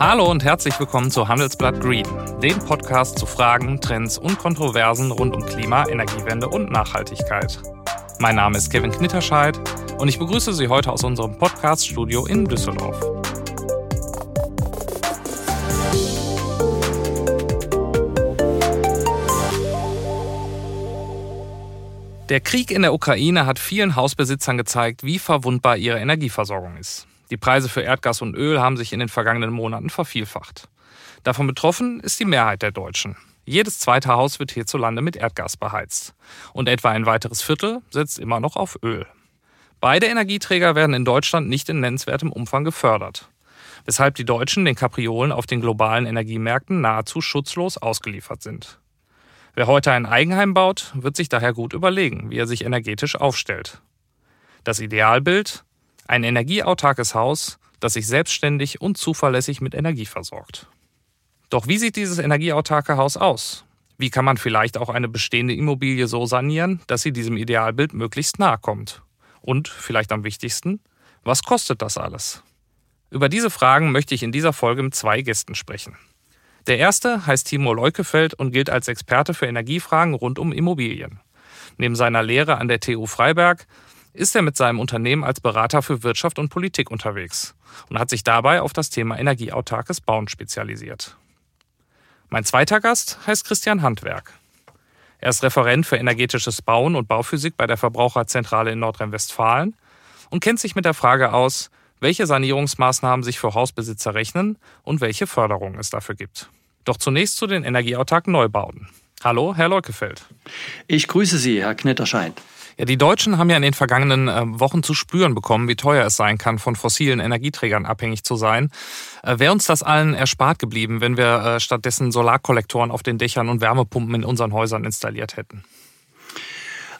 Hallo und herzlich willkommen zu Handelsblatt Green, dem Podcast zu Fragen, Trends und Kontroversen rund um Klima, Energiewende und Nachhaltigkeit. Mein Name ist Kevin Knitterscheid und ich begrüße Sie heute aus unserem Podcast-Studio in Düsseldorf. Der Krieg in der Ukraine hat vielen Hausbesitzern gezeigt, wie verwundbar ihre Energieversorgung ist. Die Preise für Erdgas und Öl haben sich in den vergangenen Monaten vervielfacht. Davon betroffen ist die Mehrheit der Deutschen. Jedes zweite Haus wird hierzulande mit Erdgas beheizt. Und etwa ein weiteres Viertel setzt immer noch auf Öl. Beide Energieträger werden in Deutschland nicht in nennenswertem Umfang gefördert. Weshalb die Deutschen den Kapriolen auf den globalen Energiemärkten nahezu schutzlos ausgeliefert sind. Wer heute ein Eigenheim baut, wird sich daher gut überlegen, wie er sich energetisch aufstellt. Das Idealbild? Ein energieautarkes Haus, das sich selbstständig und zuverlässig mit Energie versorgt. Doch wie sieht dieses energieautarke Haus aus? Wie kann man vielleicht auch eine bestehende Immobilie so sanieren, dass sie diesem Idealbild möglichst nahe kommt? Und vielleicht am wichtigsten, was kostet das alles? Über diese Fragen möchte ich in dieser Folge mit zwei Gästen sprechen. Der erste heißt Timo Leukefeld und gilt als Experte für Energiefragen rund um Immobilien. Neben seiner Lehre an der TU Freiberg ist er mit seinem Unternehmen als Berater für Wirtschaft und Politik unterwegs und hat sich dabei auf das Thema energieautarkes Bauen spezialisiert. Mein zweiter Gast heißt Christian Handwerk. Er ist Referent für energetisches Bauen und Bauphysik bei der Verbraucherzentrale in Nordrhein-Westfalen und kennt sich mit der Frage aus, welche Sanierungsmaßnahmen sich für Hausbesitzer rechnen und welche Förderungen es dafür gibt. Doch zunächst zu den energieautarken Neubauten. Hallo, Herr Leukefeld. Ich grüße Sie, Herr Knitterscheid. Ja, die Deutschen haben ja in den vergangenen äh, Wochen zu spüren bekommen, wie teuer es sein kann, von fossilen Energieträgern abhängig zu sein. Äh, Wäre uns das allen erspart geblieben, wenn wir äh, stattdessen Solarkollektoren auf den Dächern und Wärmepumpen in unseren Häusern installiert hätten?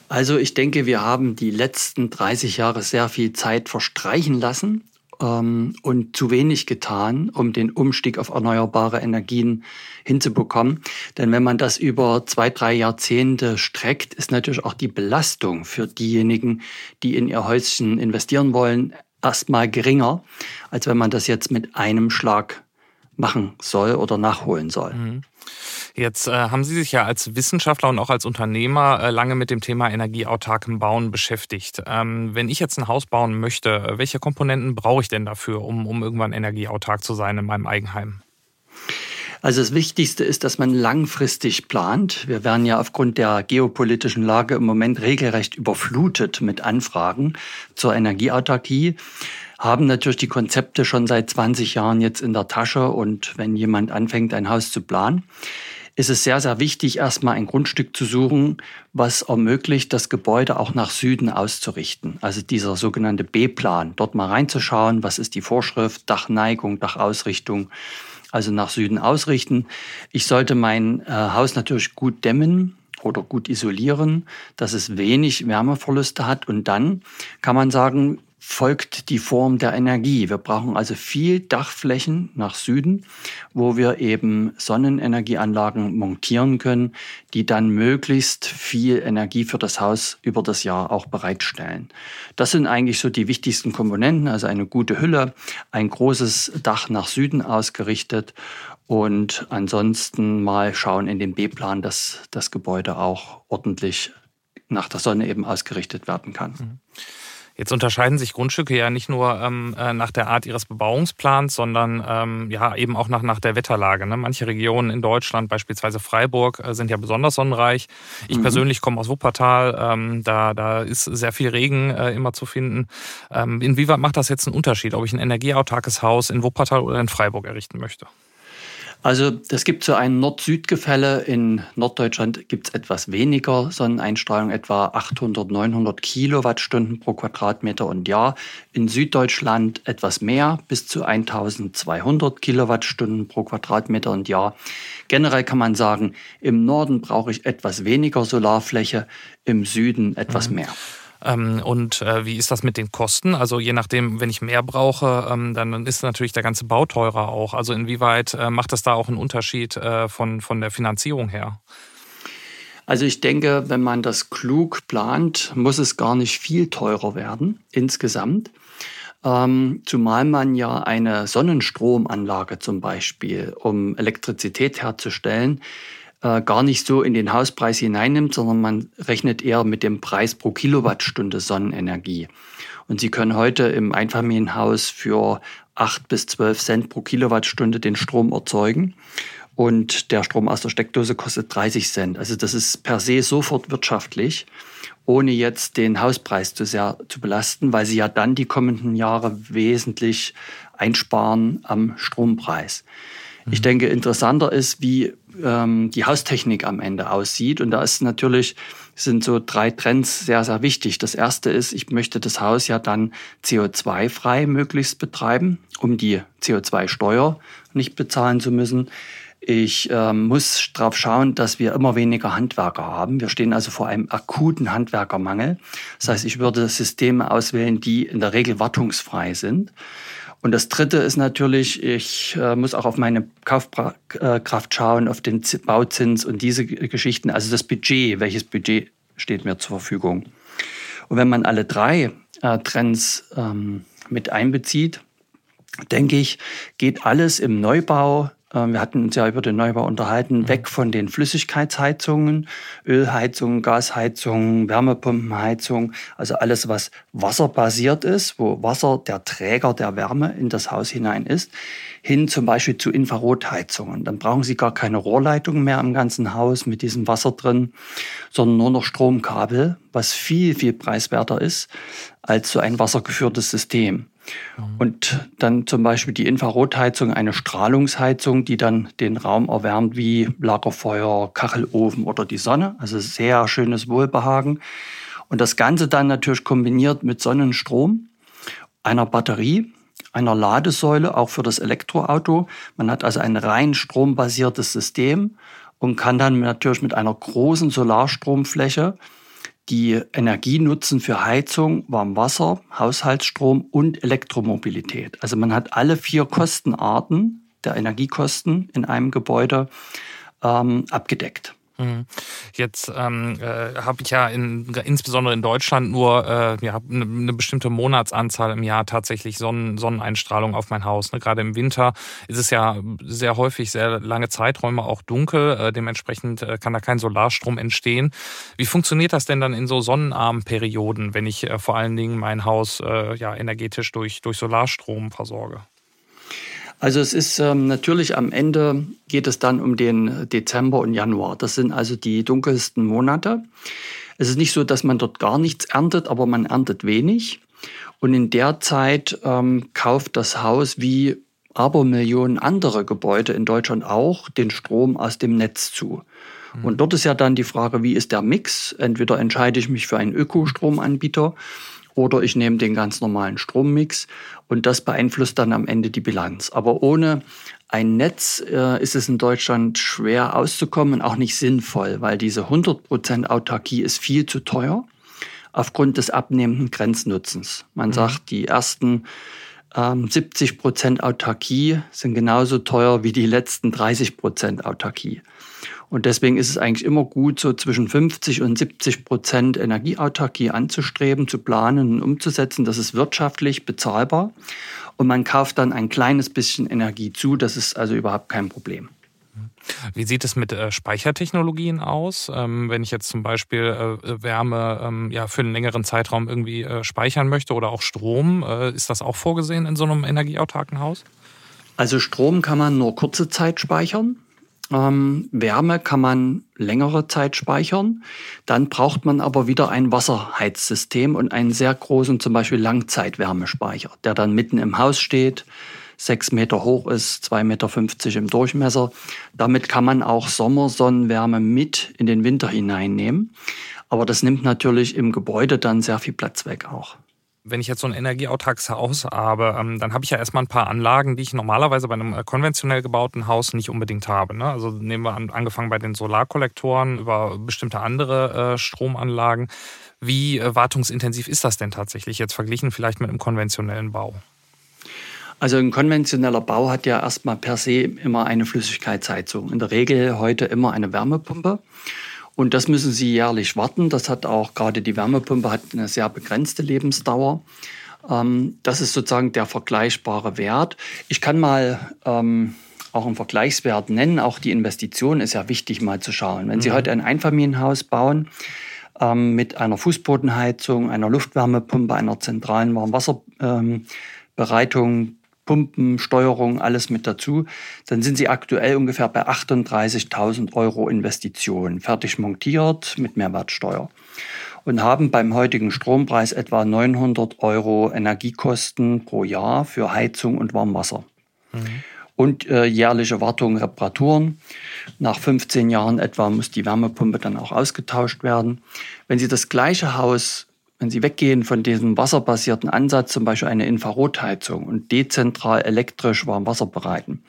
Also ich denke, wir haben die letzten 30 Jahre sehr viel Zeit verstreichen lassen ähm, und zu wenig getan, um den Umstieg auf erneuerbare Energien hinzubekommen. Denn wenn man das über zwei, drei Jahrzehnte streckt, ist natürlich auch die Belastung für diejenigen, die in ihr Häuschen investieren wollen, erstmal geringer, als wenn man das jetzt mit einem Schlag machen soll oder nachholen soll. Mhm. Jetzt äh, haben Sie sich ja als Wissenschaftler und auch als Unternehmer äh, lange mit dem Thema energieautarkem Bauen beschäftigt. Ähm, wenn ich jetzt ein Haus bauen möchte, welche Komponenten brauche ich denn dafür, um, um irgendwann energieautark zu sein in meinem Eigenheim? Also das Wichtigste ist, dass man langfristig plant. Wir werden ja aufgrund der geopolitischen Lage im Moment regelrecht überflutet mit Anfragen zur Energieautarkie haben natürlich die Konzepte schon seit 20 Jahren jetzt in der Tasche und wenn jemand anfängt, ein Haus zu planen, ist es sehr, sehr wichtig, erstmal ein Grundstück zu suchen, was ermöglicht, das Gebäude auch nach Süden auszurichten. Also dieser sogenannte B-Plan, dort mal reinzuschauen, was ist die Vorschrift, Dachneigung, Dachausrichtung, also nach Süden ausrichten. Ich sollte mein äh, Haus natürlich gut dämmen, oder gut isolieren, dass es wenig Wärmeverluste hat. Und dann kann man sagen, folgt die Form der Energie. Wir brauchen also viel Dachflächen nach Süden, wo wir eben Sonnenenergieanlagen montieren können, die dann möglichst viel Energie für das Haus über das Jahr auch bereitstellen. Das sind eigentlich so die wichtigsten Komponenten, also eine gute Hülle, ein großes Dach nach Süden ausgerichtet und ansonsten mal schauen in den B-Plan, dass das Gebäude auch ordentlich nach der Sonne eben ausgerichtet werden kann. Mhm. Jetzt unterscheiden sich Grundstücke ja nicht nur ähm, äh, nach der Art ihres Bebauungsplans, sondern ähm, ja eben auch nach, nach der Wetterlage. Ne? Manche Regionen in Deutschland, beispielsweise Freiburg, äh, sind ja besonders sonnenreich. Ich mhm. persönlich komme aus Wuppertal, ähm, da, da ist sehr viel Regen äh, immer zu finden. Ähm, inwieweit macht das jetzt einen Unterschied, ob ich ein energieautarkes Haus in Wuppertal oder in Freiburg errichten möchte? Also es gibt so ein Nord-Süd-Gefälle. In Norddeutschland gibt es etwas weniger Sonneneinstrahlung, etwa 800, 900 Kilowattstunden pro Quadratmeter und Jahr. In Süddeutschland etwas mehr, bis zu 1200 Kilowattstunden pro Quadratmeter und Jahr. Generell kann man sagen, im Norden brauche ich etwas weniger Solarfläche, im Süden etwas mhm. mehr. Ähm, und äh, wie ist das mit den Kosten? Also je nachdem, wenn ich mehr brauche, ähm, dann ist natürlich der ganze Bau teurer auch. Also inwieweit äh, macht das da auch einen Unterschied äh, von, von der Finanzierung her? Also ich denke, wenn man das klug plant, muss es gar nicht viel teurer werden insgesamt. Ähm, zumal man ja eine Sonnenstromanlage zum Beispiel, um Elektrizität herzustellen, äh, gar nicht so in den Hauspreis hineinnimmt, sondern man rechnet eher mit dem Preis pro Kilowattstunde Sonnenenergie. Und Sie können heute im Einfamilienhaus für 8 bis 12 Cent pro Kilowattstunde den Strom erzeugen. Und der Strom aus der Steckdose kostet 30 Cent. Also das ist per se sofort wirtschaftlich ohne jetzt den Hauspreis zu sehr zu belasten, weil sie ja dann die kommenden Jahre wesentlich einsparen am Strompreis. Mhm. Ich denke, interessanter ist, wie ähm, die Haustechnik am Ende aussieht. Und da ist natürlich, sind so drei Trends sehr, sehr wichtig. Das erste ist, ich möchte das Haus ja dann CO2-frei möglichst betreiben, um die CO2-Steuer nicht bezahlen zu müssen. Ich äh, muss darauf schauen, dass wir immer weniger Handwerker haben. Wir stehen also vor einem akuten Handwerkermangel. Das heißt, ich würde Systeme auswählen, die in der Regel wartungsfrei sind. Und das Dritte ist natürlich, ich äh, muss auch auf meine Kaufkraft schauen, auf den Bauzins und diese Geschichten. Also das Budget, welches Budget steht mir zur Verfügung. Und wenn man alle drei äh, Trends ähm, mit einbezieht, denke ich, geht alles im Neubau wir hatten uns ja über den Neubau unterhalten, mhm. weg von den Flüssigkeitsheizungen, Ölheizungen, Gasheizungen, Wärmepumpenheizung, also alles, was wasserbasiert ist, wo Wasser der Träger der Wärme in das Haus hinein ist, hin zum Beispiel zu Infrarotheizungen. Dann brauchen Sie gar keine Rohrleitung mehr im ganzen Haus mit diesem Wasser drin, sondern nur noch Stromkabel, was viel, viel preiswerter ist als so ein wassergeführtes System. Mhm. Und dann zum Beispiel die Infrarotheizung, eine Strahlungsheizung, die dann den Raum erwärmt wie Lagerfeuer, Kachelofen oder die Sonne. Also sehr schönes Wohlbehagen. Und das Ganze dann natürlich kombiniert mit Sonnenstrom, einer Batterie, einer Ladesäule, auch für das Elektroauto. Man hat also ein rein strombasiertes System und kann dann natürlich mit einer großen Solarstromfläche die Energie nutzen für Heizung, Warmwasser, Haushaltsstrom und Elektromobilität. Also man hat alle vier Kostenarten der Energiekosten in einem Gebäude ähm, abgedeckt. Mhm. Jetzt ähm, äh, habe ich ja in, insbesondere in Deutschland nur äh, ja, eine, eine bestimmte Monatsanzahl im Jahr tatsächlich Sonnen, Sonneneinstrahlung auf mein Haus. Ne? Gerade im Winter ist es ja sehr häufig sehr lange Zeiträume auch dunkel. Äh, dementsprechend äh, kann da kein Solarstrom entstehen. Wie funktioniert das denn dann in so sonnenarmen Perioden, wenn ich äh, vor allen Dingen mein Haus äh, ja, energetisch durch, durch Solarstrom versorge? Also es ist ähm, natürlich am Ende geht es dann um den Dezember und Januar. Das sind also die dunkelsten Monate. Es ist nicht so, dass man dort gar nichts erntet, aber man erntet wenig. Und in der Zeit ähm, kauft das Haus wie Abermillionen andere Gebäude in Deutschland auch den Strom aus dem Netz zu. Mhm. Und dort ist ja dann die Frage, wie ist der Mix? Entweder entscheide ich mich für einen Ökostromanbieter oder ich nehme den ganz normalen Strommix und das beeinflusst dann am Ende die Bilanz. Aber ohne ein Netz äh, ist es in Deutschland schwer auszukommen und auch nicht sinnvoll, weil diese 100% Autarkie ist viel zu teuer aufgrund des abnehmenden Grenznutzens. Man mhm. sagt, die ersten ähm, 70% Autarkie sind genauso teuer wie die letzten 30% Autarkie. Und deswegen ist es eigentlich immer gut, so zwischen 50 und 70 Prozent Energieautarkie anzustreben, zu planen und umzusetzen. Das ist wirtschaftlich bezahlbar. Und man kauft dann ein kleines bisschen Energie zu. Das ist also überhaupt kein Problem. Wie sieht es mit äh, Speichertechnologien aus? Ähm, wenn ich jetzt zum Beispiel äh, Wärme ähm, ja, für einen längeren Zeitraum irgendwie äh, speichern möchte oder auch Strom, ist das auch vorgesehen in so einem energieautarken Haus? Also Strom kann man nur kurze Zeit speichern. Ähm, Wärme kann man längere Zeit speichern. Dann braucht man aber wieder ein Wasserheizsystem und einen sehr großen, zum Beispiel Langzeitwärmespeicher, der dann mitten im Haus steht, sechs Meter hoch ist, zwei Meter fünfzig im Durchmesser. Damit kann man auch Sommersonnenwärme mit in den Winter hineinnehmen. Aber das nimmt natürlich im Gebäude dann sehr viel Platz weg auch wenn ich jetzt so ein energieautarkes Haus habe, ähm, dann habe ich ja erstmal ein paar Anlagen, die ich normalerweise bei einem äh, konventionell gebauten Haus nicht unbedingt habe. Ne? Also nehmen wir an, angefangen bei den Solarkollektoren über bestimmte andere äh, Stromanlagen. Wie äh, wartungsintensiv ist das denn tatsächlich jetzt verglichen vielleicht mit einem konventionellen Bau? Also ein konventioneller Bau hat ja erstmal per se immer eine Flüssigkeitsheizung. In der Regel heute immer eine Wärmepumpe. Und das müssen Sie jährlich warten. Das hat auch gerade die Wärmepumpe hat eine sehr begrenzte Lebensdauer. Ähm, das ist sozusagen der vergleichbare Wert. Ich kann mal ähm, auch einen Vergleichswert nennen. Auch die Investition ist ja wichtig mal zu schauen. Wenn Sie mhm. heute ein Einfamilienhaus bauen, ähm, mit einer Fußbodenheizung, einer Luftwärmepumpe, einer zentralen Warmwasserbereitung, Pumpen, Steuerung, alles mit dazu, dann sind sie aktuell ungefähr bei 38.000 Euro Investition, fertig montiert mit Mehrwertsteuer und haben beim heutigen Strompreis etwa 900 Euro Energiekosten pro Jahr für Heizung und Warmwasser. Mhm. Und äh, jährliche Wartung, Reparaturen. Nach 15 Jahren etwa muss die Wärmepumpe dann auch ausgetauscht werden. Wenn Sie das gleiche Haus wenn Sie weggehen von diesem wasserbasierten Ansatz, zum Beispiel eine Infrarotheizung und dezentral elektrisch warm Wasser bereiten,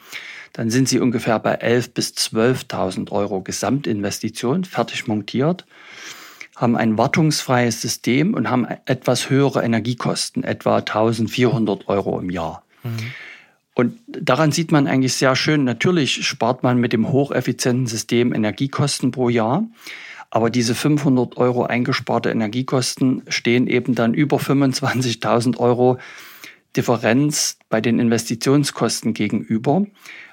dann sind Sie ungefähr bei 11.000 bis 12.000 Euro Gesamtinvestition, fertig montiert, haben ein wartungsfreies System und haben etwas höhere Energiekosten, etwa 1.400 Euro im Jahr. Mhm. Und daran sieht man eigentlich sehr schön, natürlich spart man mit dem hocheffizienten System Energiekosten pro Jahr. Aber diese 500 Euro eingesparte Energiekosten stehen eben dann über 25.000 Euro Differenz bei den Investitionskosten gegenüber,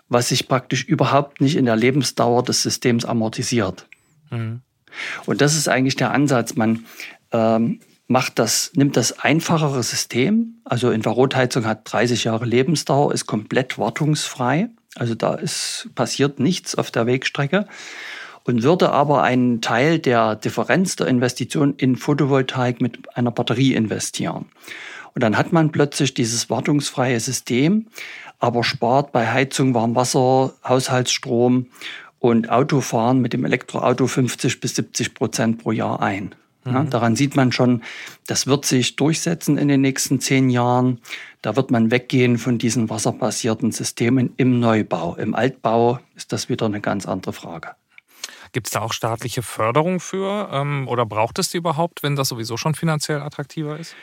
was sich praktisch überhaupt nicht in der Lebensdauer des Systems amortisiert. Mhm. Und das ist eigentlich der Ansatz. Man ähm, macht das, nimmt das einfachere System, also Infrarotheizung hat 30 Jahre Lebensdauer, ist komplett wartungsfrei, also da ist, passiert nichts auf der Wegstrecke und würde aber einen Teil der Differenz der Investition in Photovoltaik mit einer Batterie investieren. Und dann hat man plötzlich dieses wartungsfreie System, aber spart bei Heizung, Warmwasser, Haushaltsstrom und Autofahren mit dem Elektroauto 50 bis 70 Prozent pro Jahr ein. Ja, mhm. daran sieht man schon, das wird sich durchsetzen in den nächsten zehn Jahren. Da wird man weggehen von diesen wasserbasierten Systemen im Neubau. Im Altbau ist das wieder eine ganz andere Frage. Gibt es da auch staatliche Förderung für ähm, oder braucht es die überhaupt, wenn das sowieso schon finanziell attraktiver ist?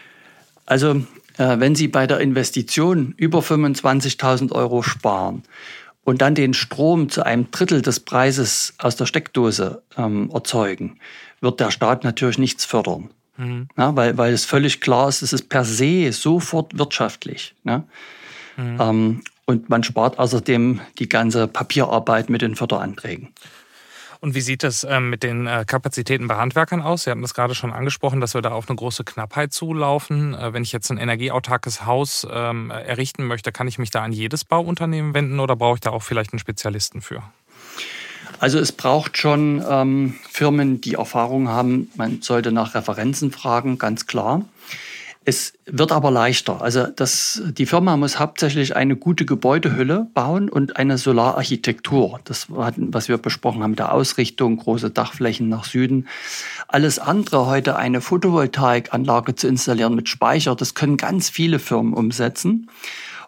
Also äh, wenn Sie bei der Investition über 25.000 Euro sparen und dann den Strom zu einem Drittel des Preises aus der Steckdose ähm, erzeugen, wird der Staat natürlich nichts fördern. Mhm. Ja, weil, weil es völlig klar ist, es ist per se sofort wirtschaftlich. Ne? Mhm. Ähm, und man spart außerdem die ganze Papierarbeit mit den Förderanträgen. Und wie sieht es ähm, mit den äh, Kapazitäten bei Handwerkern aus? Sie hatten das gerade schon angesprochen, dass wir da auf eine große Knappheit zulaufen. Äh, wenn ich jetzt ein energieautarkes Haus ähm, errichten möchte, kann ich mich da an jedes Bauunternehmen wenden oder brauche ich da auch vielleicht einen Spezialisten für? Also es braucht schon ähm, Firmen, die Erfahrung haben. Man sollte nach Referenzen fragen, ganz klar. Es wird aber leichter. Also das, die Firma muss hauptsächlich eine gute Gebäudehülle bauen und eine Solararchitektur. Das, was wir besprochen haben, der Ausrichtung, große Dachflächen nach Süden. Alles andere heute eine Photovoltaikanlage zu installieren mit Speicher, das können ganz viele Firmen umsetzen.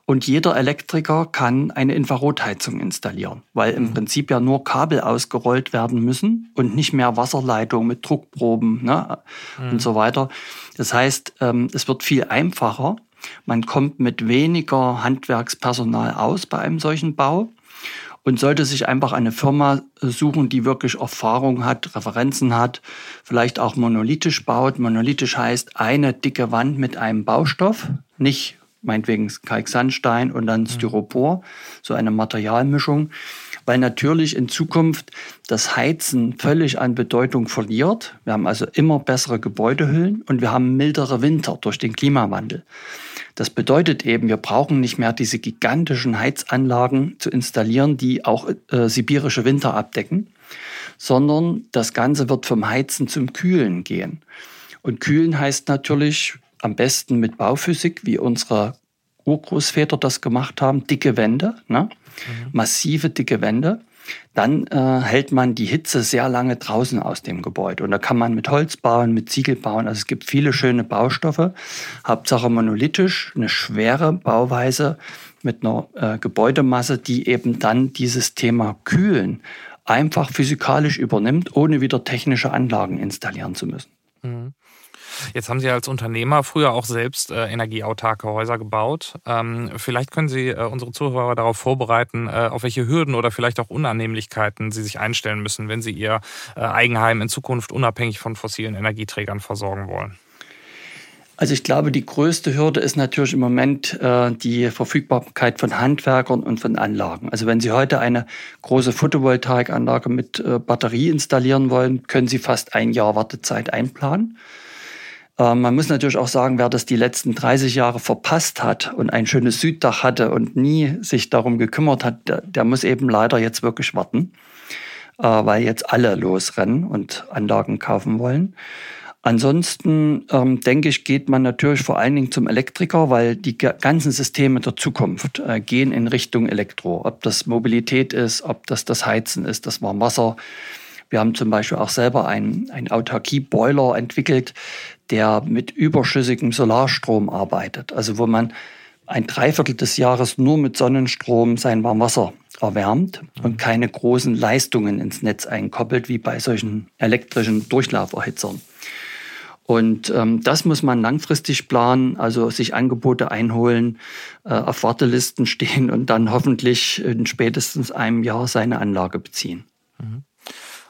Und jeder Elektriker kann eine Infrarotheizung installieren, weil im mhm. Prinzip ja nur Kabel ausgerollt werden müssen und nicht mehr Wasserleitung mit Druckproben ne, mhm. und so weiter. Das heißt, ähm, es wird viel einfacher. Man kommt mit weniger Handwerkspersonal aus bei einem solchen Bau und sollte sich einfach eine Firma suchen, die wirklich Erfahrung hat, Referenzen hat, vielleicht auch monolithisch baut. Monolithisch heißt eine dicke Wand mit einem Baustoff, nicht meinetwegen Kalksandstein und dann mhm. Styropor, so eine Materialmischung, weil natürlich in Zukunft das Heizen völlig an Bedeutung verliert. Wir haben also immer bessere Gebäudehüllen und wir haben mildere Winter durch den Klimawandel. Das bedeutet eben, wir brauchen nicht mehr diese gigantischen Heizanlagen zu installieren, die auch äh, sibirische Winter abdecken, sondern das Ganze wird vom Heizen zum Kühlen gehen. Und Kühlen heißt natürlich am besten mit Bauphysik, wie unsere Urgroßväter das gemacht haben, dicke Wände, ne? Mhm. massive dicke Wände. Dann äh, hält man die Hitze sehr lange draußen aus dem Gebäude. Und da kann man mit Holz bauen, mit Ziegel bauen. Also es gibt viele schöne Baustoffe. Hauptsache monolithisch, eine schwere Bauweise mit einer äh, Gebäudemasse, die eben dann dieses Thema Kühlen einfach physikalisch übernimmt, ohne wieder technische Anlagen installieren zu müssen. Mhm. Jetzt haben Sie als Unternehmer früher auch selbst äh, energieautarke Häuser gebaut. Ähm, vielleicht können Sie äh, unsere Zuhörer darauf vorbereiten, äh, auf welche Hürden oder vielleicht auch Unannehmlichkeiten sie sich einstellen müssen, wenn sie ihr äh, Eigenheim in Zukunft unabhängig von fossilen Energieträgern versorgen wollen. Also ich glaube, die größte Hürde ist natürlich im Moment äh, die Verfügbarkeit von Handwerkern und von Anlagen. Also wenn Sie heute eine große Photovoltaikanlage mit äh, Batterie installieren wollen, können Sie fast ein Jahr Wartezeit einplanen. Äh, man muss natürlich auch sagen, wer das die letzten 30 Jahre verpasst hat und ein schönes Süddach hatte und nie sich darum gekümmert hat, der, der muss eben leider jetzt wirklich warten, äh, weil jetzt alle losrennen und Anlagen kaufen wollen. Ansonsten ähm, denke ich, geht man natürlich vor allen Dingen zum Elektriker, weil die ganzen Systeme der Zukunft äh, gehen in Richtung Elektro. Ob das Mobilität ist, ob das das Heizen ist, das Warmwasser. Wir haben zum Beispiel auch selber einen, einen Autarkie-Boiler entwickelt, der mit überschüssigem Solarstrom arbeitet. Also wo man ein Dreiviertel des Jahres nur mit Sonnenstrom sein Warmwasser erwärmt und keine großen Leistungen ins Netz einkoppelt, wie bei solchen elektrischen Durchlauferhitzern. Und ähm, das muss man langfristig planen, also sich Angebote einholen, äh, auf Wartelisten stehen und dann hoffentlich in spätestens einem Jahr seine Anlage beziehen. Mhm.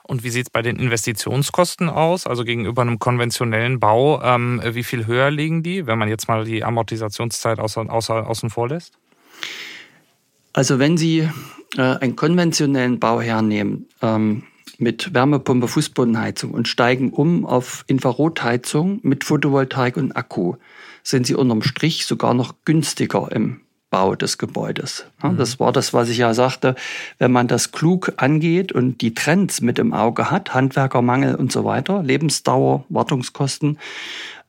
Und wie sieht es bei den Investitionskosten aus? Also gegenüber einem konventionellen Bau, ähm, wie viel höher liegen die, wenn man jetzt mal die Amortisationszeit außer, außer, außen vor lässt? Also wenn Sie äh, einen konventionellen Bau hernehmen, ähm, mit Wärmepumpe, Fußbodenheizung und steigen um auf Infrarotheizung mit Photovoltaik und Akku, sind sie unterm Strich sogar noch günstiger im Bau des Gebäudes. Mhm. das war das, was ich ja sagte. Wenn man das klug angeht und die Trends mit im Auge hat, Handwerkermangel und so weiter, Lebensdauer, Wartungskosten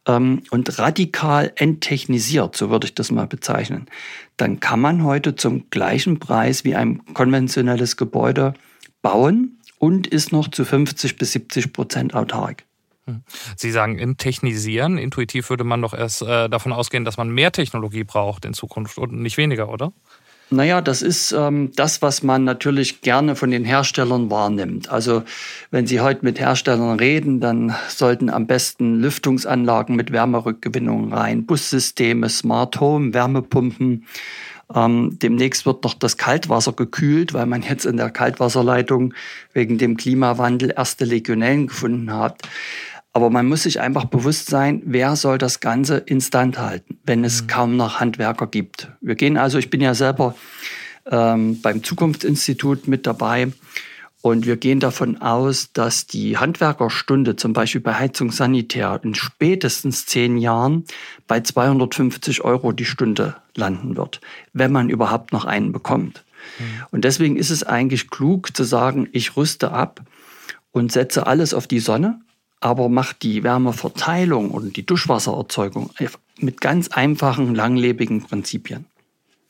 ähm, und radikal enttechnisiert, so würde ich das mal bezeichnen, dann kann man heute zum gleichen Preis wie ein konventionelles Gebäude bauen und ist noch zu 50 bis 70 Prozent autark. Sie sagen enttechnisieren. Intuitiv würde man doch erst äh, davon ausgehen, dass man mehr Technologie braucht in Zukunft und nicht weniger, oder? Naja, das ist ähm, das, was man natürlich gerne von den Herstellern wahrnimmt. Also wenn Sie heute mit Herstellern reden, dann sollten am besten Lüftungsanlagen mit Wärmerückgewinnung rein, Bussysteme, Smart Home, Wärmepumpen, ähm, demnächst wird noch das Kaltwasser gekühlt, weil man jetzt in der Kaltwasserleitung wegen dem Klimawandel erste Legionellen gefunden hat. Aber man muss sich einfach bewusst sein, wer soll das Ganze instand halten, wenn es mhm. kaum noch Handwerker gibt. Wir gehen also, ich bin ja selber ähm, beim Zukunftsinstitut mit dabei und wir gehen davon aus, dass die Handwerkerstunde zum Beispiel bei Heizung Sanitär in spätestens zehn Jahren bei 250 Euro die Stunde landen wird, wenn man überhaupt noch einen bekommt. Mhm. Und deswegen ist es eigentlich klug zu sagen, ich rüste ab und setze alles auf die Sonne, aber mache die Wärmeverteilung und die Duschwassererzeugung mit ganz einfachen, langlebigen Prinzipien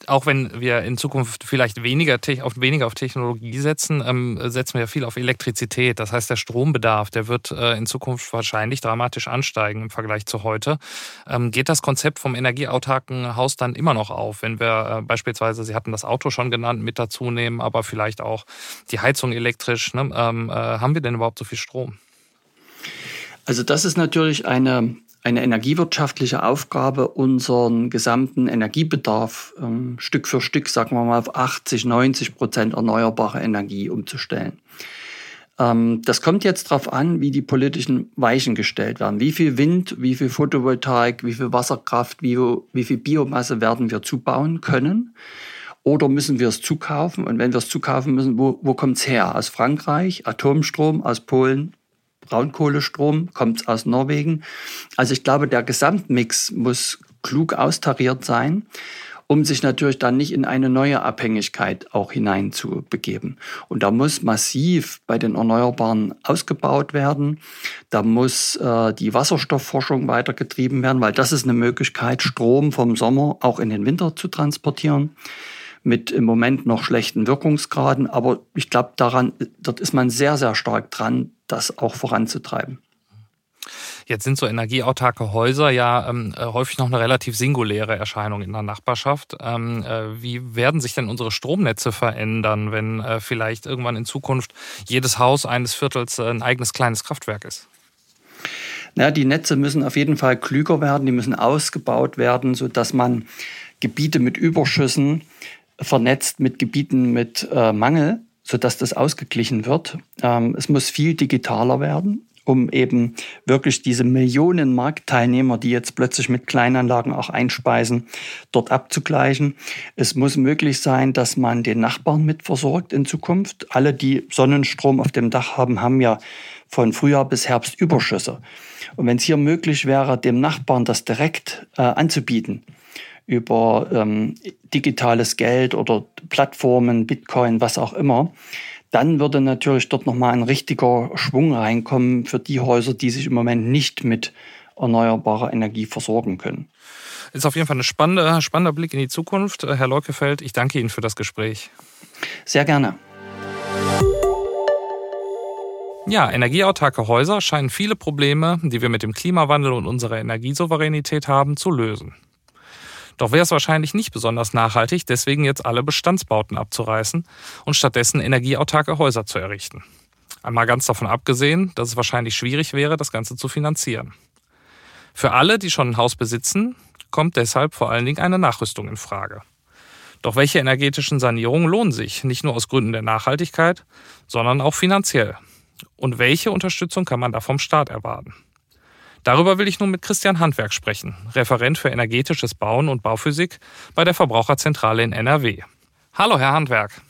auch wenn wir in Zukunft vielleicht weniger auf, weniger auf Technologie setzen, ähm, setzen wir ja viel auf Elektrizität. Das heißt, der Strombedarf, der wird äh, in Zukunft wahrscheinlich dramatisch ansteigen im Vergleich zu heute. Ähm, geht das Konzept vom energieautarken Haus dann immer noch auf, wenn wir äh, beispielsweise, Sie hatten das Auto schon genannt, mit dazu nehmen, aber vielleicht auch die Heizung elektrisch? Ne? Ähm, äh, haben wir denn überhaupt so viel Strom? Also das ist natürlich eine eine energiewirtschaftliche Aufgabe, unseren gesamten Energiebedarf ähm, Stück für Stück, sagen wir mal, auf 80, 90 Prozent erneuerbare Energie umzustellen. Ähm, das kommt jetzt darauf an, wie die politischen Weichen gestellt werden. Wie viel Wind, wie viel Photovoltaik, wie viel Wasserkraft, wie, wie viel Biomasse werden wir zubauen können? Oder müssen wir es zukaufen? Und wenn wir es zukaufen müssen, wo, wo kommt es her? Aus Frankreich, Atomstrom, aus Polen, Braunkohlestrom, kommt aus Norwegen. Also ich glaube, der Gesamtmix muss klug austariert sein, um sich natürlich dann nicht in eine neue Abhängigkeit auch hineinzubegeben. Und da muss massiv bei den Erneuerbaren ausgebaut werden. Da muss äh, die Wasserstoffforschung weitergetrieben werden, weil das ist eine Möglichkeit, Strom vom Sommer auch in den Winter zu transportieren mit im Moment noch schlechten Wirkungsgraden. Aber ich glaube, daran, dort ist man sehr, sehr stark dran, das auch voranzutreiben. Jetzt sind so energieautarke Häuser ja ähm, äh, häufig noch eine relativ singuläre Erscheinung in der Nachbarschaft. Ähm, äh, wie werden sich denn unsere Stromnetze verändern, wenn äh, vielleicht irgendwann in Zukunft jedes Haus eines Viertels äh, ein eigenes kleines Kraftwerk ist? Na, die Netze müssen auf jeden Fall klüger werden, die müssen ausgebaut werden, sodass man Gebiete mit Überschüssen vernetzt mit Gebieten mit äh, Mangel, sodass das ausgeglichen wird. Ähm, es muss viel digitaler werden um eben wirklich diese Millionen Marktteilnehmer, die jetzt plötzlich mit Kleinanlagen auch einspeisen, dort abzugleichen. Es muss möglich sein, dass man den Nachbarn mitversorgt in Zukunft. Alle, die Sonnenstrom auf dem Dach haben, haben ja von Frühjahr bis Herbst Überschüsse. Und wenn es hier möglich wäre, dem Nachbarn das direkt äh, anzubieten, über ähm, digitales Geld oder Plattformen, Bitcoin, was auch immer, dann würde natürlich dort nochmal ein richtiger Schwung reinkommen für die Häuser, die sich im Moment nicht mit erneuerbarer Energie versorgen können. Ist auf jeden Fall ein spannender, spannender Blick in die Zukunft. Herr Leukefeld, ich danke Ihnen für das Gespräch. Sehr gerne. Ja, energieautarke Häuser scheinen viele Probleme, die wir mit dem Klimawandel und unserer Energiesouveränität haben, zu lösen. Doch wäre es wahrscheinlich nicht besonders nachhaltig, deswegen jetzt alle Bestandsbauten abzureißen und stattdessen energieautarke Häuser zu errichten. Einmal ganz davon abgesehen, dass es wahrscheinlich schwierig wäre, das Ganze zu finanzieren. Für alle, die schon ein Haus besitzen, kommt deshalb vor allen Dingen eine Nachrüstung in Frage. Doch welche energetischen Sanierungen lohnen sich, nicht nur aus Gründen der Nachhaltigkeit, sondern auch finanziell? Und welche Unterstützung kann man da vom Staat erwarten? Darüber will ich nun mit Christian Handwerk sprechen, Referent für energetisches Bauen und Bauphysik bei der Verbraucherzentrale in NRW. Hallo, Herr Handwerk.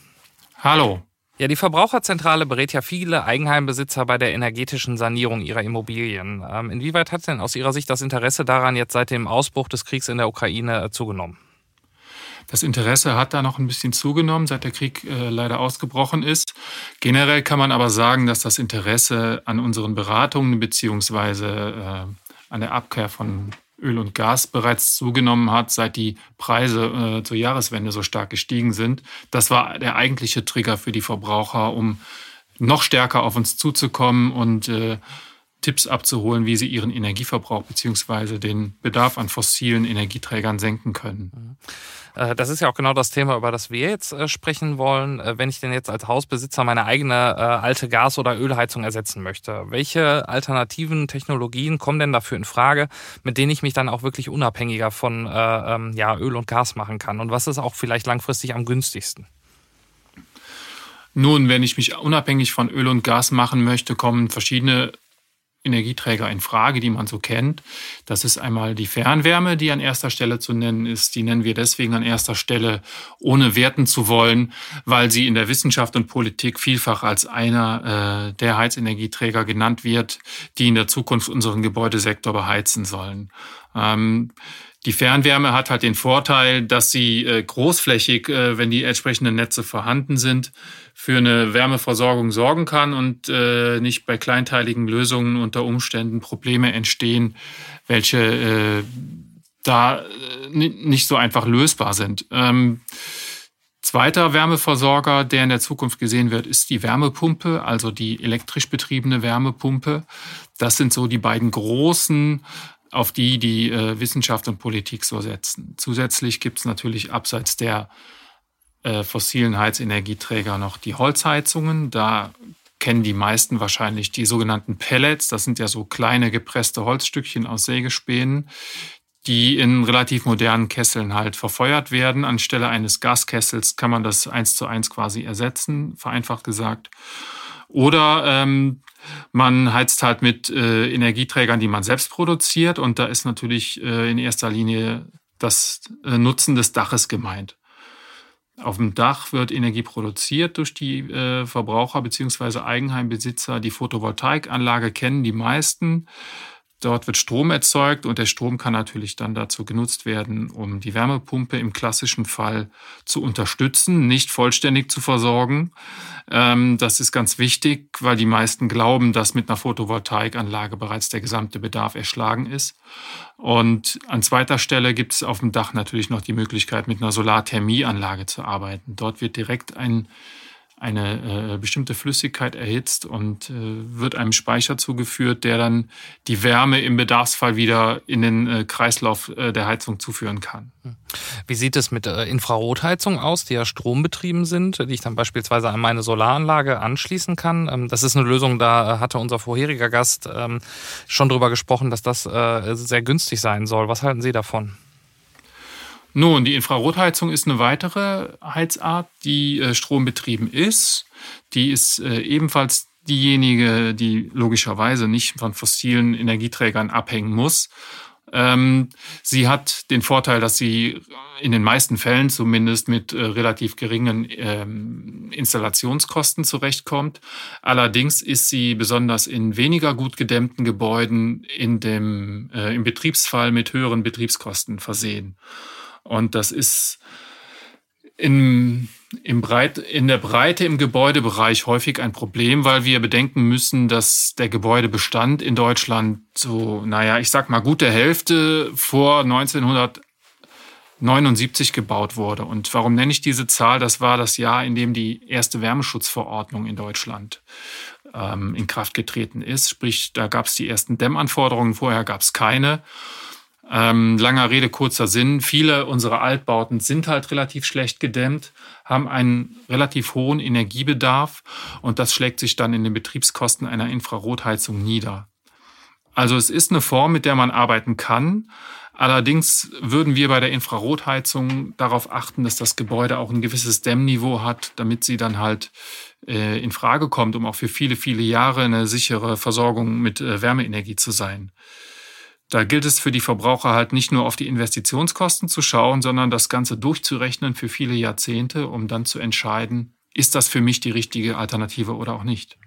Hallo. Ja, die Verbraucherzentrale berät ja viele Eigenheimbesitzer bei der energetischen Sanierung ihrer Immobilien. Ähm, inwieweit hat denn aus Ihrer Sicht das Interesse daran jetzt seit dem Ausbruch des Kriegs in der Ukraine äh, zugenommen? Das Interesse hat da noch ein bisschen zugenommen, seit der Krieg äh, leider ausgebrochen ist. Generell kann man aber sagen, dass das Interesse an unseren Beratungen beziehungsweise äh, an der Abkehr von Öl und Gas bereits zugenommen hat, seit die Preise äh, zur Jahreswende so stark gestiegen sind. Das war der eigentliche Trigger für die Verbraucher, um noch stärker auf uns zuzukommen und äh, Tipps abzuholen, wie sie ihren Energieverbrauch beziehungsweise den Bedarf an fossilen Energieträgern senken können. Mhm. Äh, das ist ja auch genau das Thema, über das wir jetzt äh, sprechen wollen. Äh, wenn ich denn jetzt als Hausbesitzer meine eigene alte Gas- oder Ölheizung ersetzen möchte, welche alternativen Technologien kommen denn dafür in Frage, mit denen ich mich dann auch wirklich unabhängiger von ähm, ja, Öl und Gas machen kann? Und was ist auch vielleicht langfristig am günstigsten? Nun, wenn ich mich unabhängig von Öl und Gas machen möchte, kommen verschiedene Energieträger in Frage, die man so kennt. Das ist einmal die Fernwärme, die an erster Stelle zu nennen ist. Die nennen wir deswegen an erster Stelle, ohne werten zu wollen, weil sie in der Wissenschaft und Politik vielfach als einer äh, der Heizenergieträger genannt wird, die in der Zukunft unseren Gebäudesektor beheizen sollen. Ähm, die Fernwärme hat halt den Vorteil, dass sie äh, großflächig, äh, wenn die entsprechenden Netze vorhanden sind, für eine Wärmeversorgung sorgen kann und äh, nicht bei kleinteiligen Lösungen unter Umständen Probleme entstehen, welche da nicht so einfach lösbar sind. Ähm, Zweiter Wärmeversorger, der in der Zukunft gesehen wird, ist die Wärmepumpe, also die elektrisch betriebene Wärmepumpe. Das sind so die beiden großen auf die die äh, Wissenschaft und Politik so setzen. Zusätzlich gibt es natürlich abseits der äh, fossilen Heizenergieträger noch die Holzheizungen. Da kennen die meisten wahrscheinlich die sogenannten Pellets. Das sind ja so kleine gepresste Holzstückchen aus Sägespänen, die in relativ modernen Kesseln halt verfeuert werden. Anstelle eines Gaskessels kann man das eins zu eins quasi ersetzen, vereinfacht gesagt. Oder ähm, man heizt halt mit äh, Energieträgern, die man selbst produziert. Und da ist natürlich äh, in erster Linie das äh, Nutzen des Daches gemeint. Auf dem Dach wird Energie produziert durch die äh, Verbraucher bzw. Eigenheimbesitzer. Die Photovoltaikanlage kennen die meisten. Dort wird Strom erzeugt und der Strom kann natürlich dann dazu genutzt werden, um die Wärmepumpe im klassischen Fall zu unterstützen, nicht vollständig zu versorgen. Ähm, das ist ganz wichtig, weil die meisten glauben, dass mit einer Photovoltaikanlage bereits der gesamte Bedarf erschlagen ist. Und an zweiter Stelle gibt es auf dem Dach natürlich noch die Möglichkeit, mit einer Solarthermieanlage zu arbeiten. Dort wird direkt ein eine äh, bestimmte Flüssigkeit erhitzt und äh, wird einem Speicher zugeführt, der dann die Wärme im Bedarfsfall wieder in den äh, Kreislauf äh, der Heizung zuführen kann. Hm. Wie sieht es mit äh, Infrarotheizungen aus, die ja strombetrieben sind, die ich dann beispielsweise an meine Solaranlage anschließen kann? Ähm, das ist eine Lösung, da äh, hatte unser vorheriger Gast ähm, schon drüber gesprochen, dass das sehr günstig sein soll. Was halten Sie davon? Nun, die Infrarotheizung ist eine weitere Heizart, die äh, strombetrieben ist. Die ist äh, ebenfalls diejenige, die logischerweise nicht von fossilen Energieträgern abhängen muss. Ähm, sie hat den Vorteil, dass sie in den meisten Fällen zumindest mit äh, relativ geringen ähm, Installationskosten zurechtkommt. Allerdings ist sie besonders in weniger gut gedämmten Gebäuden in dem, äh, im Betriebsfall mit höheren Betriebskosten versehen. Und das ist in, im Breit, in der Breite im Gebäudebereich häufig ein Problem, weil wir bedenken müssen, dass der Gebäudebestand in Deutschland so, naja, ich sag mal, gute Hälfte vor 1979 gebaut wurde. Und warum nenne ich diese Zahl? Das war das Jahr, in dem die erste Wärmeschutzverordnung in Deutschland ähm, in Kraft getreten ist. Sprich, da gab es die ersten Dämmanforderungen, vorher gab es keine. Ähm, langer Rede, kurzer Sinn. Viele unserer Altbauten sind halt relativ schlecht gedämmt, haben einen relativ hohen Energiebedarf und das schlägt sich dann in den Betriebskosten einer Infrarotheizung nieder. Also es ist eine Form, mit der man arbeiten kann. Allerdings würden wir bei der Infrarotheizung darauf achten, dass das Gebäude auch ein gewisses Dämmniveau hat, damit sie dann halt äh, in Frage kommt, um auch für viele, viele Jahre eine sichere Versorgung mit äh, Wärmeenergie zu sein. Da gilt es für die Verbraucher halt nicht nur auf die Investitionskosten zu schauen, sondern das Ganze durchzurechnen für viele Jahrzehnte, um dann zu entscheiden, ist das für mich die richtige Alternative oder auch nicht.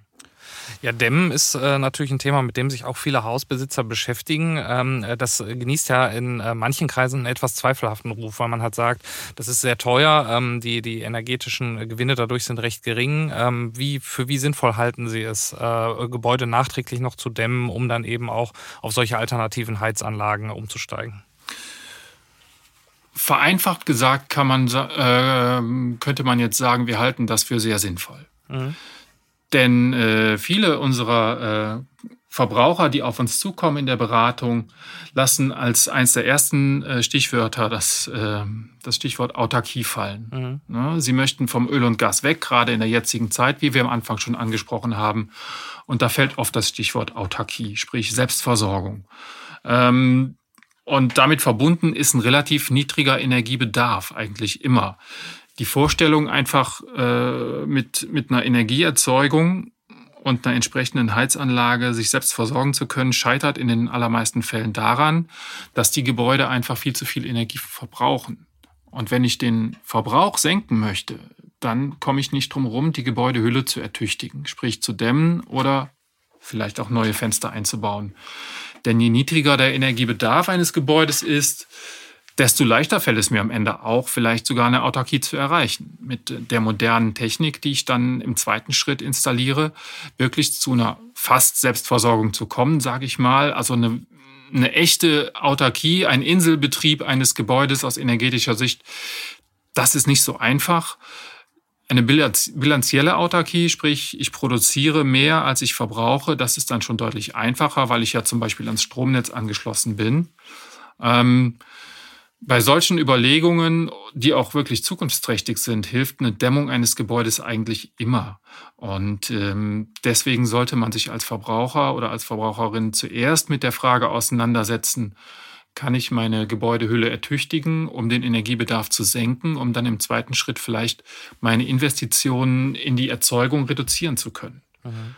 Ja, Dämmen ist äh, natürlich ein Thema, mit dem sich auch viele Hausbesitzer beschäftigen. Ähm, äh, das genießt ja in äh, manchen Kreisen einen etwas zweifelhaften Ruf, weil man halt sagt, das ist sehr teuer, ähm, die, die energetischen Gewinne dadurch sind recht gering. Ähm, wie, für wie sinnvoll halten Sie es, äh, Gebäude nachträglich noch zu dämmen, um dann eben auch auf solche alternativen Heizanlagen umzusteigen? Vereinfacht gesagt kann man, äh, könnte man jetzt sagen, wir halten das für sehr sinnvoll. Mhm. Denn äh, viele unserer äh, Verbraucher, die auf uns zukommen in der Beratung, lassen als eines der ersten äh, Stichwörter das, äh, das Stichwort Autarkie fallen. Mhm. Ne? Sie möchten vom Öl und Gas weg, gerade in der jetzigen Zeit, wie wir am Anfang schon angesprochen haben. Und da fällt oft das Stichwort Autarkie, sprich Selbstversorgung. Ähm, und damit verbunden ist ein relativ niedriger Energiebedarf eigentlich immer die Vorstellung, einfach äh, mit, mit einer Energieerzeugung und einer entsprechenden Heizanlage sich selbst versorgen zu können, scheitert in den allermeisten Fällen daran, dass die Gebäude einfach viel zu viel Energie verbrauchen. Und wenn ich den Verbrauch senken möchte, dann komme ich nicht drum herum, die Gebäudehülle zu ertüchtigen, sprich zu dämmen oder vielleicht auch neue Fenster einzubauen. Denn je niedriger der Energiebedarf eines Gebäudes ist, desto leichter fällt es mir am Ende auch, vielleicht sogar eine Autarkie zu erreichen. Mit der modernen Technik, die ich dann im zweiten Schritt installiere, wirklich zu einer fast Selbstversorgung zu kommen, sage ich mal. Also eine, eine echte Autarkie, ein Inselbetrieb eines Gebäudes aus energetischer Sicht, das ist nicht so einfach. Eine bilanzielle Autarkie, sprich ich produziere mehr, als ich verbrauche, das ist dann schon deutlich einfacher, weil ich ja zum Beispiel ans Stromnetz angeschlossen bin. Ähm, bei solchen Überlegungen, die auch wirklich zukunftsträchtig sind, hilft eine Dämmung eines Gebäudes eigentlich immer. Und ähm, deswegen sollte man sich als Verbraucher oder als Verbraucherin zuerst mit der Frage auseinandersetzen, kann ich meine Gebäudehülle ertüchtigen, um den Energiebedarf zu senken, um dann im zweiten Schritt vielleicht meine Investitionen in die Erzeugung reduzieren zu können. Mhm.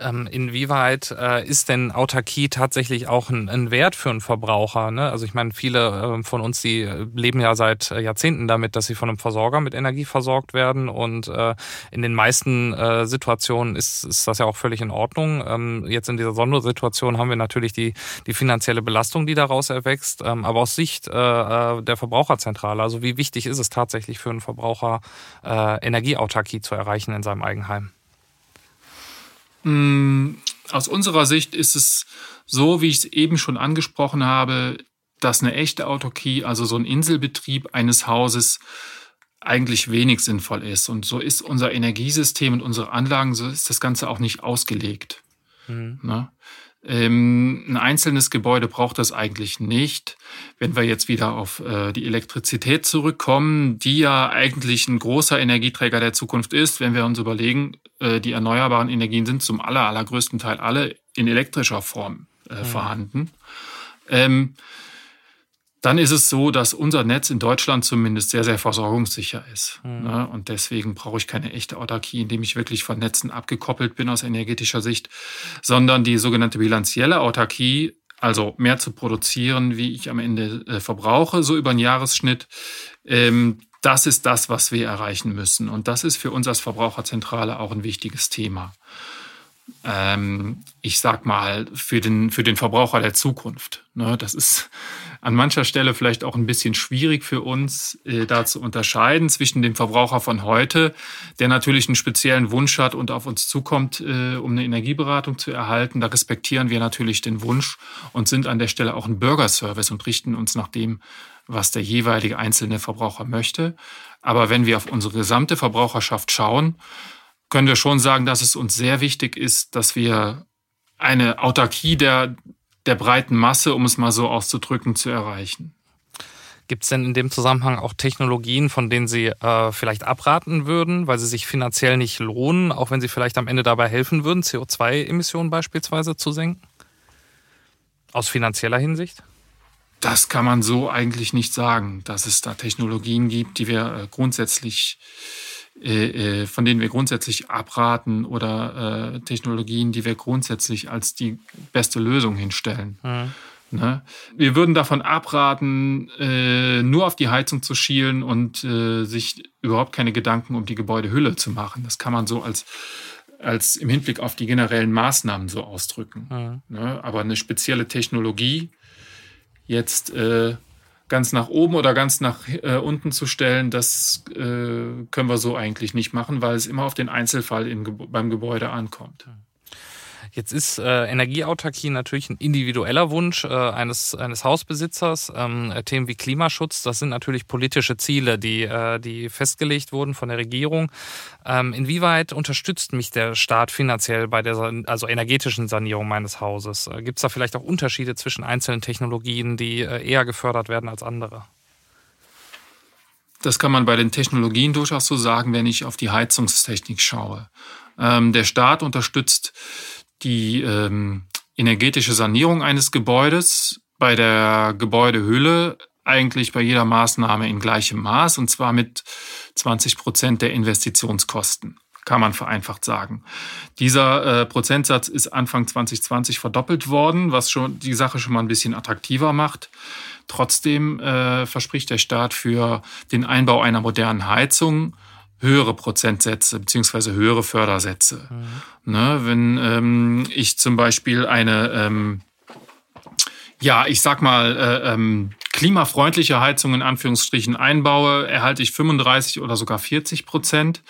Ähm, inwieweit äh, ist denn Autarkie tatsächlich auch ein, ein Wert für einen Verbraucher? Ne? Also ich meine, viele äh, von uns, die leben ja seit äh, Jahrzehnten damit, dass sie von einem Versorger mit Energie versorgt werden und äh, in den meisten äh, Situationen ist, ist das ja auch völlig in Ordnung. Ähm, jetzt in dieser Sondersituation haben wir natürlich die, die finanzielle Belastung, die daraus erwächst, ähm, aber aus Sicht äh, der Verbraucherzentrale, also wie wichtig ist es tatsächlich für einen Verbraucher, Energieautarkie zu erreichen in seinem Eigenheim? Mm, aus unserer Sicht ist es so, wie ich es eben schon angesprochen habe, dass eine echte Autarkie, also so ein Inselbetrieb eines Hauses, eigentlich wenig sinnvoll ist. Und so ist unser Energiesystem und unsere Anlagen, so ist das Ganze auch nicht ausgelegt. Mhm. Ne? Ähm, ein einzelnes Gebäude braucht das eigentlich nicht. Wenn wir jetzt wieder auf äh, die Elektrizität zurückkommen, die ja eigentlich ein großer Energieträger der Zukunft ist, wenn wir uns überlegen, äh, die erneuerbaren Energien sind zum aller, allergrößten Teil alle in elektrischer Form äh, mhm. vorhanden. Ähm, dann ist es so, dass unser Netz in Deutschland zumindest sehr, sehr versorgungssicher ist. Mhm. Ne? Und deswegen brauche ich keine echte Autarkie, indem ich wirklich von Netzen abgekoppelt bin aus energetischer Sicht, sondern die sogenannte bilanzielle Autarkie, also mehr zu produzieren, wie ich am Ende äh, verbrauche, so über einen Jahresschnitt. Ähm, das ist das, was wir erreichen müssen. Und das ist für uns als Verbraucherzentrale auch ein wichtiges Thema ähm, ich sag mal, für den, für den Verbraucher der Zukunft. Ne, das ist an mancher Stelle vielleicht auch ein bisschen schwierig für uns, äh, da zu unterscheiden zwischen dem Verbraucher von heute, der natürlich einen speziellen Wunsch hat und auf uns zukommt, äh, um eine Energieberatung zu erhalten. Da respektieren wir natürlich den Wunsch und sind an der Stelle auch ein Bürgerservice und richten uns nach dem, was der jeweilige einzelne Verbraucher möchte. Aber wenn wir auf unsere gesamte Verbraucherschaft schauen, können wir schon sagen, dass es uns sehr wichtig ist, dass wir eine Autarkie der, der breiten Masse, um es mal so auszudrücken, zu erreichen. Gibt es denn in dem Zusammenhang auch Technologien, von denen Sie äh, vielleicht abraten würden, weil sie sich finanziell nicht lohnen, auch wenn sie vielleicht am Ende dabei helfen würden, CO2-Emissionen beispielsweise zu senken? Aus finanzieller Hinsicht? Das kann man so eigentlich nicht sagen, dass es da Technologien gibt, die wir äh, grundsätzlich äh, äh, von denen wir grundsätzlich abraten oder äh, Technologien, die wir grundsätzlich als die beste Lösung hinstellen. Mhm. Ne? Wir würden davon abraten, äh, nur auf die Heizung zu schielen und äh, sich überhaupt keine Gedanken um die Gebäudehülle zu machen. Das kann man so als, als im Hinblick auf die generellen Maßnahmen so ausdrücken. Mhm. Ne? Aber eine spezielle Technologie jetzt äh, ganz nach oben oder ganz nach äh, unten zu stellen, das äh, können wir so eigentlich nicht machen, weil es immer auf den Einzelfall in, beim Gebäude ankommt. Jetzt ist äh, Energieautarkie natürlich ein individueller Wunsch äh, eines, eines Hausbesitzers. Ähm, äh, Themen wie Klimaschutz, das sind natürlich politische Ziele, die, äh, die festgelegt wurden von der Regierung. Ähm, inwieweit unterstützt mich der Staat finanziell bei der also energetischen Sanierung meines Hauses? Äh, Gibt es da vielleicht auch Unterschiede zwischen einzelnen Technologien, die äh, eher gefördert werden als andere? Das kann man bei den Technologien durchaus so sagen, wenn ich auf die Heizungstechnik schaue. Ähm, der Staat unterstützt die ähm, energetische Sanierung eines Gebäudes bei der Gebäudehülle eigentlich bei jeder Maßnahme in gleichem Maß und zwar mit 20 Prozent der Investitionskosten, kann man vereinfacht sagen. Dieser äh, Prozentsatz ist Anfang 2020 verdoppelt worden, was schon die Sache schon mal ein bisschen attraktiver macht. Trotzdem äh, verspricht der Staat für den Einbau einer modernen Heizung höhere Prozentsätze beziehungsweise höhere Fördersätze. Mhm. Ne, wenn ähm, ich zum Beispiel eine, ähm, ja, ich sag mal, äh, ähm, klimafreundliche Heizung in Anführungsstrichen einbaue, erhalte ich 35 oder sogar 40 Prozent.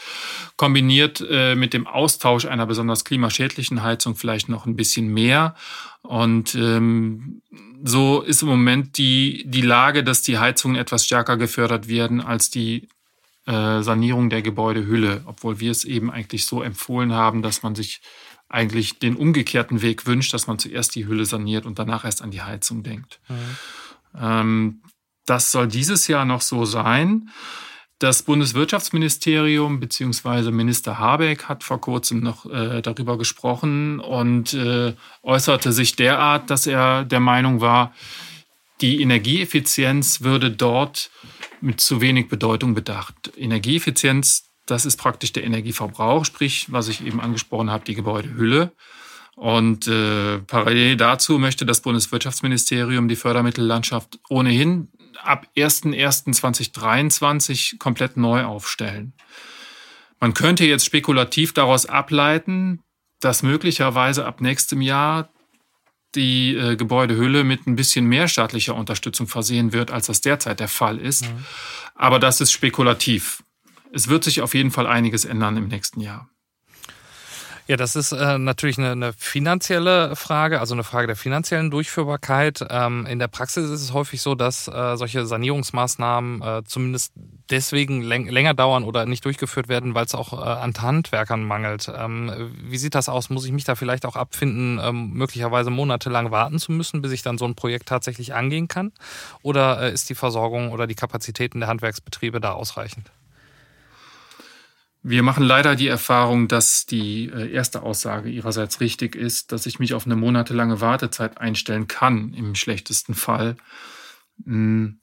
Kombiniert äh, mit dem Austausch einer besonders klimaschädlichen Heizung vielleicht noch ein bisschen mehr. Und ähm, so ist im Moment die, die Lage, dass die Heizungen etwas stärker gefördert werden als die äh, Sanierung der Gebäudehülle, obwohl wir es eben eigentlich so empfohlen haben, dass man sich eigentlich den umgekehrten Weg wünscht, dass man zuerst die Hülle saniert und danach erst an die Heizung denkt. Mhm. Ähm, das soll dieses Jahr noch so sein. Das Bundeswirtschaftsministerium bzw. Minister Habeck hat vor kurzem noch äh, darüber gesprochen und äh, äußerte sich derart, dass er der Meinung war, die Energieeffizienz würde dort mit zu wenig Bedeutung bedacht. Energieeffizienz, das ist praktisch der Energieverbrauch, sprich, was ich eben angesprochen habe, die Gebäudehülle. Und äh, parallel dazu möchte das Bundeswirtschaftsministerium die Fördermittellandschaft ohnehin ab 01.01.2023 komplett neu aufstellen. Man könnte jetzt spekulativ daraus ableiten, dass möglicherweise ab nächstem Jahr die äh, Gebäudehülle mit ein bisschen mehr staatlicher Unterstützung versehen wird, als das derzeit der Fall ist. Mhm. Aber das ist spekulativ. Es wird sich auf jeden Fall einiges ändern im nächsten Jahr. Ja, das ist äh, natürlich eine, eine, finanzielle Frage, also eine Frage der finanziellen Durchführbarkeit. Ähm, in der Praxis ist es häufig so, dass äh, solche Sanierungsmaßnahmen äh, zumindest deswegen läng länger dauern oder nicht durchgeführt werden, weil es auch äh, an Handwerkern mangelt. Ähm, wie sieht das aus? Muss ich mich da vielleicht auch abfinden, ähm, möglicherweise monatelang warten zu müssen, bis ich dann so ein Projekt tatsächlich angehen kann? Oder äh, ist die Versorgung oder die Kapazitäten der Handwerksbetriebe da ausreichend? Wir machen leider die Erfahrung, dass die äh, erste Aussage ihrerseits richtig ist, dass ich mich auf eine monatelange Wartezeit einstellen kann, im schlechtesten Fall. Hm.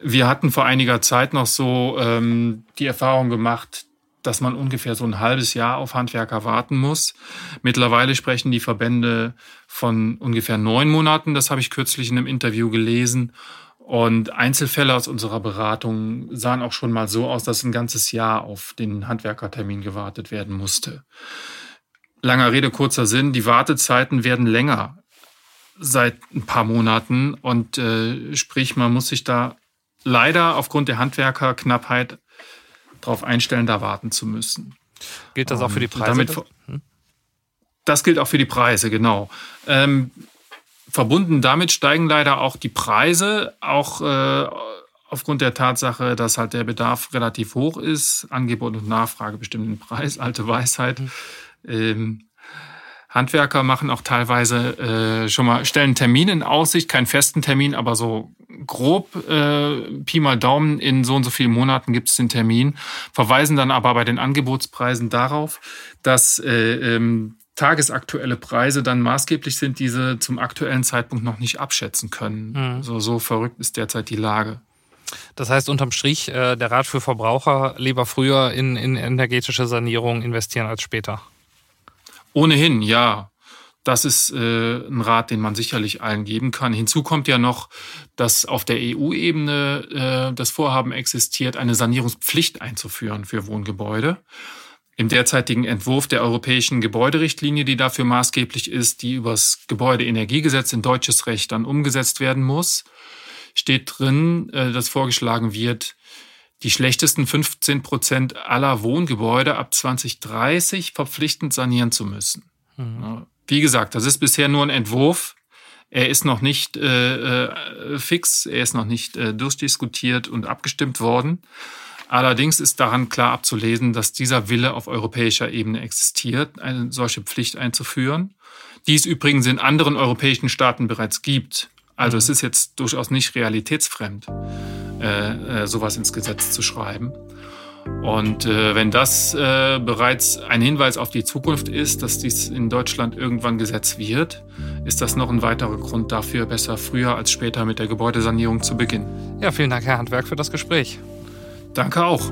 Wir hatten vor einiger Zeit noch so ähm, die Erfahrung gemacht, dass man ungefähr so ein halbes Jahr auf Handwerker warten muss. Mittlerweile sprechen die Verbände von ungefähr neun Monaten. Das habe ich kürzlich in einem Interview gelesen. Und Einzelfälle aus unserer Beratung sahen auch schon mal so aus, dass ein ganzes Jahr auf den Handwerkertermin gewartet werden musste. Langer Rede, kurzer Sinn, die Wartezeiten werden länger seit ein paar Monaten und äh, sprich, man muss sich da leider aufgrund der Handwerkerknappheit darauf einstellen, da warten zu müssen. Gilt das auch für die Preise? Damit, hm? Das gilt auch für die Preise, genau. Ähm, verbunden damit steigen leider auch die Preise, auch äh, aufgrund der Tatsache, dass halt der Bedarf relativ hoch ist. Angebot und Nachfrage bestimmen den Preis, alte Weisheit. Mhm. Ähm, Handwerker machen auch teilweise äh, schon mal, stellen Termin in Aussicht, keinen festen Termin, aber so grob äh, Pi mal Daumen, in so und so vielen Monaten gibt es den Termin, verweisen dann aber bei den Angebotspreisen darauf, dass äh, ähm, tagesaktuelle Preise dann maßgeblich sind, diese zum aktuellen Zeitpunkt noch nicht abschätzen können. Mhm. So, so verrückt ist derzeit die Lage. Das heißt unterm Strich, äh, der Rat für Verbraucher lieber früher in, in energetische Sanierung investieren als später. Ohnehin, ja. Das ist äh, ein Rat, den man sicherlich allen geben kann. Hinzu kommt ja noch, dass auf der EU-Ebene äh, das Vorhaben existiert, eine Sanierungspflicht einzuführen für Wohngebäude. Im derzeitigen Entwurf der europäischen Gebäuderichtlinie, die dafür maßgeblich ist, die übers Gebäudeenergiegesetz in deutsches Recht dann umgesetzt werden muss, steht drin, äh, dass vorgeschlagen wird, die schlechtesten 15 Prozent aller Wohngebäude ab 2030 verpflichtend sanieren zu müssen. Mhm. Wie gesagt, das ist bisher nur ein Entwurf. Er ist noch nicht äh, äh, fix, er ist noch nicht äh, durchdiskutiert und abgestimmt worden. Allerdings ist daran klar abzulesen, dass dieser Wille auf europäischer Ebene existiert, eine solche Pflicht einzuführen, die es übrigens in anderen europäischen Staaten bereits gibt. Also mhm. es ist jetzt durchaus nicht realitätsfremd, äh, äh, sowas ins Gesetz zu schreiben. Und äh, wenn das äh, bereits ein Hinweis auf die Zukunft ist, dass dies in Deutschland irgendwann Gesetz wird, ist das noch ein weiterer Grund dafür, besser früher als später mit der Gebäudesanierung zu beginnen. Ja, vielen Dank, Herr Handwerk, für das Gespräch. Danke auch.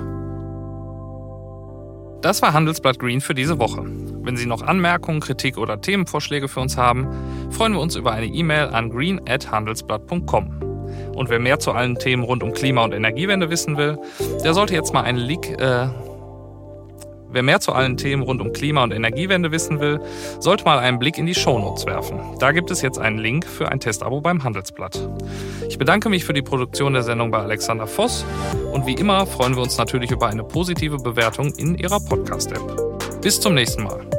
Das war Handelsblatt Green für diese Woche. Wenn Sie noch Anmerkungen, Kritik oder Themenvorschläge für uns haben, freuen wir uns über eine E-Mail an green@handelsblatt.com. Und wer mehr zu allen Themen rund um Klima- und Energiewende wissen will, der sollte jetzt mal einen Link äh, Wer mehr zu allen Themen rund um Klima- und Energiewende wissen will, sollte mal einen Blick in die Shownotes werfen. Da gibt es jetzt einen Link für ein Testabo beim Handelsblatt. Ich bedanke mich für die Produktion der Sendung bei Alexander Voss und wie immer freuen wir uns natürlich über eine positive Bewertung in Ihrer Podcast-App. Bis zum nächsten Mal.